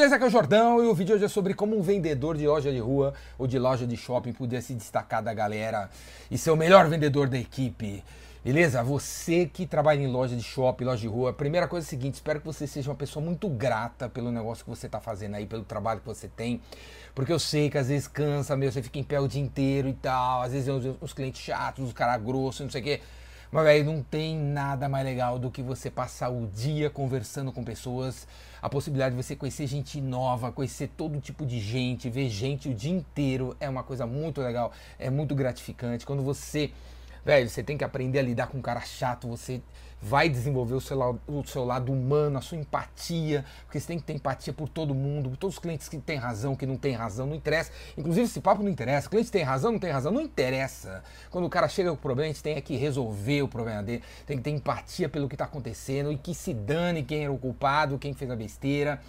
beleza? Aqui é o Jordão e o vídeo hoje é sobre como um vendedor de loja de rua ou de loja de shopping podia se destacar da galera e ser o melhor vendedor da equipe. Beleza? Você que trabalha em loja de shopping, loja de rua, primeira coisa é a seguinte: espero que você seja uma pessoa muito grata pelo negócio que você está fazendo aí, pelo trabalho que você tem. Porque eu sei que às vezes cansa, meu, você fica em pé o dia inteiro e tal, às vezes os, os clientes chatos, os caras grossos, não sei o quê. Mas, velho, não tem nada mais legal do que você passar o dia conversando com pessoas, a possibilidade de você conhecer gente nova, conhecer todo tipo de gente, ver gente o dia inteiro é uma coisa muito legal, é muito gratificante. Quando você velho, você tem que aprender a lidar com um cara chato, você vai desenvolver o seu, lado, o seu lado humano, a sua empatia, porque você tem que ter empatia por todo mundo, por todos os clientes que têm razão, que não têm razão, não interessa. Inclusive, esse papo não interessa. O cliente tem razão, não tem razão, não interessa. Quando o cara chega com o problema, a gente tem que resolver o problema dele, tem que ter empatia pelo que está acontecendo e que se dane quem era o culpado, quem fez a besteira.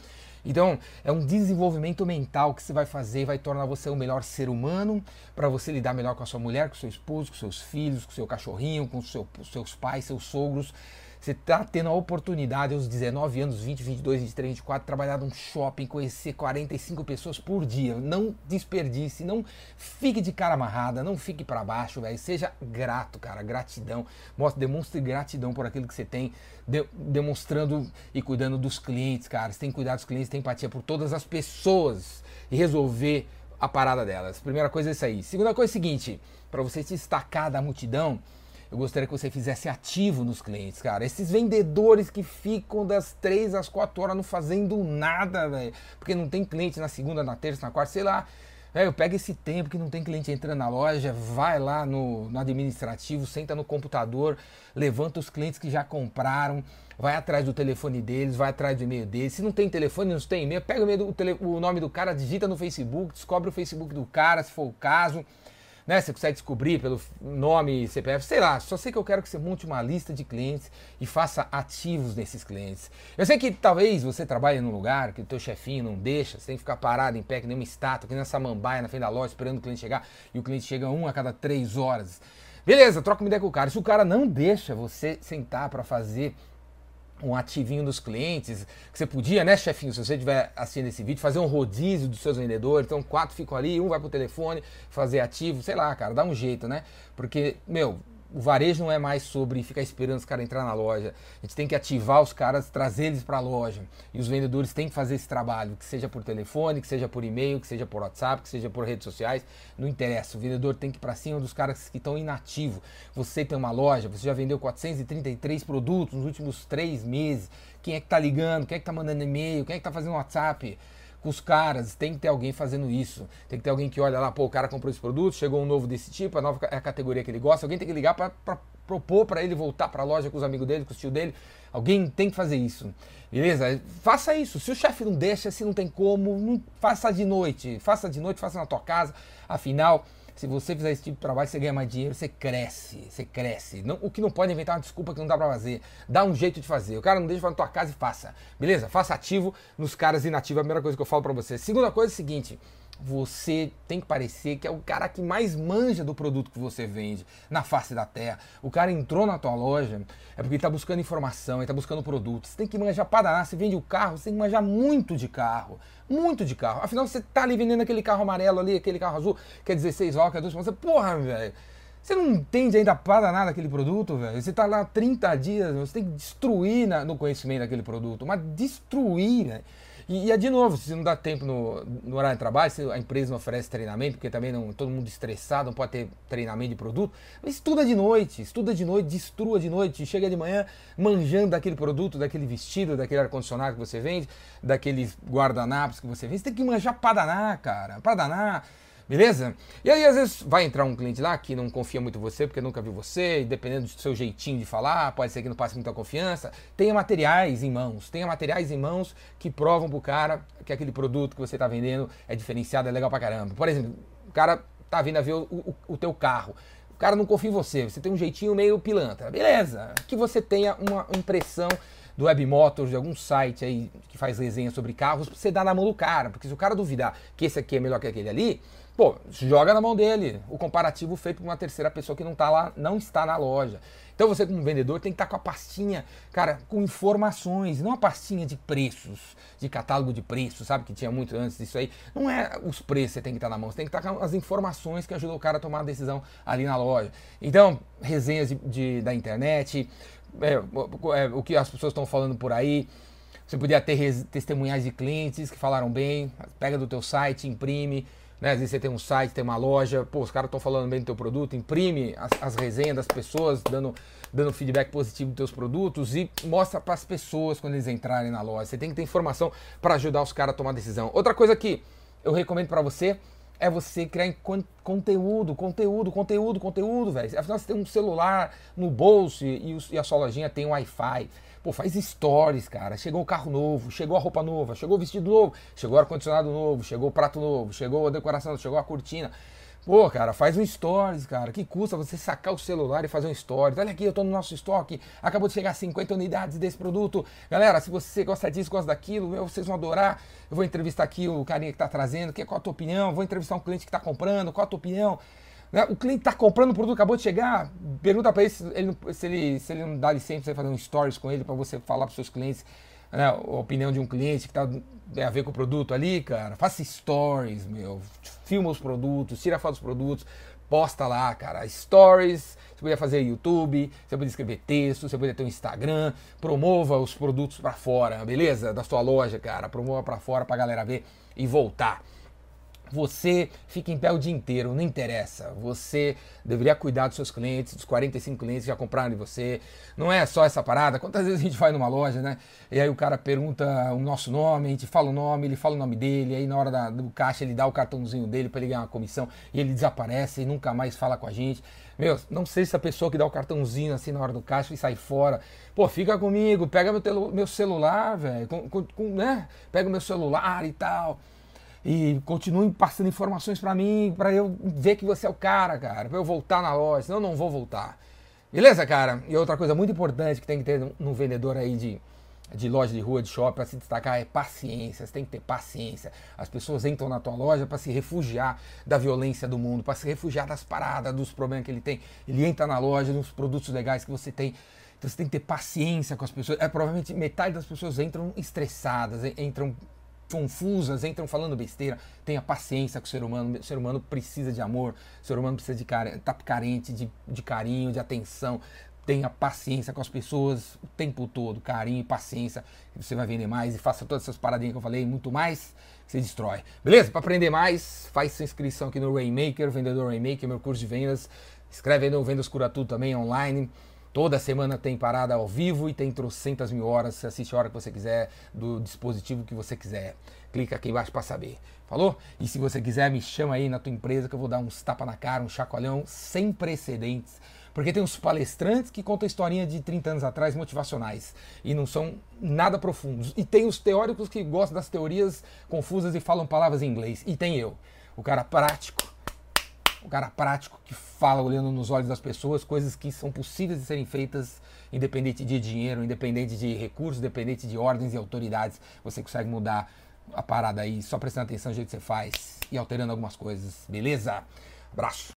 Então, é um desenvolvimento mental que você vai fazer, vai tornar você um melhor ser humano, para você lidar melhor com a sua mulher, com seu esposo, com seus filhos, com seu cachorrinho, com seu, seus pais, seus sogros. Você está tendo a oportunidade aos 19 anos, 20, 22, 23, 24, trabalhar num shopping, conhecer 45 pessoas por dia. Não desperdice, não fique de cara amarrada, não fique para baixo, velho. Seja grato, cara, gratidão. Mostre, demonstre gratidão por aquilo que você tem, de, demonstrando e cuidando dos clientes, cara. Você tem que cuidar dos clientes, tem empatia por todas as pessoas e resolver a parada delas. Primeira coisa é isso aí. Segunda coisa é o seguinte, para você se destacar da multidão, eu gostaria que você fizesse ativo nos clientes, cara. Esses vendedores que ficam das 3 às 4 horas não fazendo nada, velho. Porque não tem cliente na segunda, na terça, na quarta, sei lá. Velho, pega esse tempo que não tem cliente entrando na loja, vai lá no, no administrativo, senta no computador, levanta os clientes que já compraram, vai atrás do telefone deles, vai atrás do e-mail deles. Se não tem telefone, não tem e-mail, pega o, do, o nome do cara, digita no Facebook, descobre o Facebook do cara, se for o caso né? Você consegue descobrir pelo nome, CPF, sei lá. Só sei que eu quero que você monte uma lista de clientes e faça ativos nesses clientes. Eu sei que talvez você trabalhe num lugar que o teu chefinho não deixa, você tem que ficar parado em pé que nem uma estátua, que nem essa mambaia na frente da loja esperando o cliente chegar e o cliente chega um a cada três horas. Beleza, troca uma ideia com o cara. Se o cara não deixa você sentar para fazer um ativinho dos clientes, que você podia, né, chefinho, se você estiver assistindo esse vídeo, fazer um rodízio dos seus vendedores, então quatro ficam ali, um vai pro telefone, fazer ativo, sei lá, cara, dá um jeito, né? Porque, meu, o varejo não é mais sobre ficar esperando os caras entrar na loja. A gente tem que ativar os caras, trazer eles para a loja. E os vendedores têm que fazer esse trabalho, que seja por telefone, que seja por e-mail, que seja por WhatsApp, que seja por redes sociais. Não interessa. O vendedor tem que ir para cima dos caras que estão inativos. Você tem uma loja, você já vendeu 433 produtos nos últimos três meses. Quem é que está ligando? Quem é que está mandando e-mail? Quem é que está fazendo WhatsApp? Com os caras, tem que ter alguém fazendo isso. Tem que ter alguém que olha lá, pô, o cara comprou esse produto, chegou um novo desse tipo, a nova é a categoria que ele gosta. Alguém tem que ligar para propor para ele voltar para a loja com os amigos dele, com o tio dele. Alguém tem que fazer isso. Beleza? Faça isso. Se o chefe não deixa, se não tem como, não, faça de noite. Faça de noite, faça na tua casa. Afinal, se você fizer esse tipo de trabalho, você ganha mais dinheiro, você cresce, você cresce. Não, o que não pode inventar uma desculpa que não dá pra fazer. Dá um jeito de fazer. O cara não deixa na tua casa e faça. Beleza? Faça ativo nos caras inativos. É a primeira coisa que eu falo pra você. Segunda coisa é o seguinte você tem que parecer que é o cara que mais manja do produto que você vende na face da terra. O cara entrou na tua loja, é porque ele está buscando informação, ele está buscando produto. Você tem que manjar para danar, você vende o carro, você tem que manjar muito de carro. Muito de carro. Afinal, você tá ali vendendo aquele carro amarelo ali, aquele carro azul, que é 16 válvulas, que é 12 Você, porra, velho. Você não entende ainda para nada aquele produto, velho. Você tá lá 30 dias, você tem que destruir na, no conhecimento daquele produto, mas destruir, velho. E, e é de novo, se não dá tempo no, no, horário de trabalho, se a empresa não oferece treinamento, porque também não todo mundo estressado, não pode ter treinamento de produto, estuda de noite, estuda de noite, destrua de noite, chega de manhã manjando daquele produto, daquele vestido, daquele ar-condicionado que você vende, daqueles guardanapos que você vende. Você tem que manjar pra danar, cara, pra danar. Beleza? E aí, às vezes, vai entrar um cliente lá que não confia muito em você, porque nunca viu você, e dependendo do seu jeitinho de falar, pode ser que não passe muita confiança. Tenha materiais em mãos, tenha materiais em mãos que provam pro cara que aquele produto que você está vendendo é diferenciado, é legal pra caramba. Por exemplo, o cara tá vindo a ver o, o, o teu carro. O cara não confia em você, você tem um jeitinho meio pilantra. Beleza, que você tenha uma impressão do Web Motors, de algum site aí que faz resenha sobre carros, você dar na mão do cara. Porque se o cara duvidar que esse aqui é melhor que aquele ali, pô, joga na mão dele o comparativo feito por uma terceira pessoa que não tá lá, não está na loja. Então você, como vendedor, tem que estar com a pastinha, cara, com informações, não a pastinha de preços, de catálogo de preços, sabe? Que tinha muito antes disso aí. Não é os preços que você tem que estar na mão, você tem que estar com as informações que ajudam o cara a tomar a decisão ali na loja. Então, resenhas de, de da internet, é, é, o que as pessoas estão falando por aí. Você podia ter testemunhais de clientes que falaram bem, pega do teu site, imprime, né? Às vezes você tem um site, tem uma loja, pô, os caras estão falando bem do teu produto, imprime as, as, resenhas das pessoas, dando, dando feedback positivo dos teus produtos e mostra para as pessoas quando eles entrarem na loja. Você tem que ter informação para ajudar os caras a tomar decisão. Outra coisa que eu recomendo para você é você criar conteúdo, conteúdo, conteúdo, conteúdo, velho. Afinal, você tem um celular no bolso e, e a sua lojinha tem Wi-Fi. Pô, faz stories, cara. Chegou o carro novo, chegou a roupa nova, chegou o vestido novo, chegou o ar-condicionado novo, chegou o prato novo, chegou a decoração, chegou a cortina. Pô, cara, faz um stories, cara. Que custa você sacar o celular e fazer um stories? Olha aqui, eu tô no nosso estoque. Acabou de chegar 50 unidades desse produto. Galera, se você gosta disso, gosta daquilo, meu, vocês vão adorar. Eu vou entrevistar aqui o carinha que tá trazendo. Que, qual a tua opinião? Vou entrevistar um cliente que tá comprando. Qual a tua opinião? Né? O cliente está comprando o produto, acabou de chegar, pergunta para ele se ele, se ele se ele não dá licença para você fazer um stories com ele para você falar para seus clientes né, a opinião de um cliente que tá, tem a ver com o produto ali, cara. Faça stories, meu. Filma os produtos, tira foto dos produtos, posta lá, cara. Stories, você podia fazer YouTube, você podia escrever texto, você podia ter um Instagram, promova os produtos para fora, beleza? Da sua loja, cara. Promova para fora pra galera ver e voltar. Você fica em pé o dia inteiro, não interessa. Você deveria cuidar dos seus clientes, dos 45 clientes que já compraram de você. Não é só essa parada. Quantas vezes a gente vai numa loja, né? E aí o cara pergunta o nosso nome, a gente fala o nome, ele fala o nome dele, aí na hora da, do caixa ele dá o cartãozinho dele para ele ganhar uma comissão e ele desaparece e nunca mais fala com a gente. Meu, não sei se a pessoa que dá o cartãozinho assim na hora do caixa e sai fora. Pô, fica comigo, pega meu, meu celular, velho, né? Pega o meu celular e tal e continue passando informações para mim, para eu ver que você é o cara, cara, para eu voltar na loja, senão eu não vou voltar. Beleza, cara? E outra coisa muito importante que tem que ter no vendedor aí de, de loja de rua, de shopping, para se destacar é paciência. Você tem que ter paciência. As pessoas entram na tua loja para se refugiar da violência do mundo, para se refugiar das paradas, dos problemas que ele tem. Ele entra na loja, nos produtos legais que você tem. Então você tem que ter paciência com as pessoas. É, provavelmente metade das pessoas entram estressadas, entram confusas, entram falando besteira. Tenha paciência com o ser humano. O ser humano precisa de amor, o ser humano precisa de tá carente de, de carinho, de atenção. Tenha paciência com as pessoas o tempo todo, carinho e paciência. Você vai vender mais e faça todas essas paradinhas que eu falei, muito mais, você destrói. Beleza? Para aprender mais, faz sua inscrição aqui no Rainmaker, Vendedor Rainmaker, meu curso de vendas. Escreve aí no Vendas Cura Tudo também online. Toda semana tem parada ao vivo e tem trocentas mil horas. Você assiste a hora que você quiser, do dispositivo que você quiser. Clica aqui embaixo para saber. Falou? E se você quiser, me chama aí na tua empresa que eu vou dar uns tapa na cara, um chacoalhão sem precedentes. Porque tem uns palestrantes que contam historinha de 30 anos atrás, motivacionais, e não são nada profundos. E tem os teóricos que gostam das teorias confusas e falam palavras em inglês. E tem eu, o cara prático, um cara prático que fala olhando nos olhos das pessoas coisas que são possíveis de serem feitas independente de dinheiro, independente de recursos, independente de ordens e autoridades. Você consegue mudar a parada aí só prestando atenção no jeito que você faz e alterando algumas coisas. Beleza? Abraço.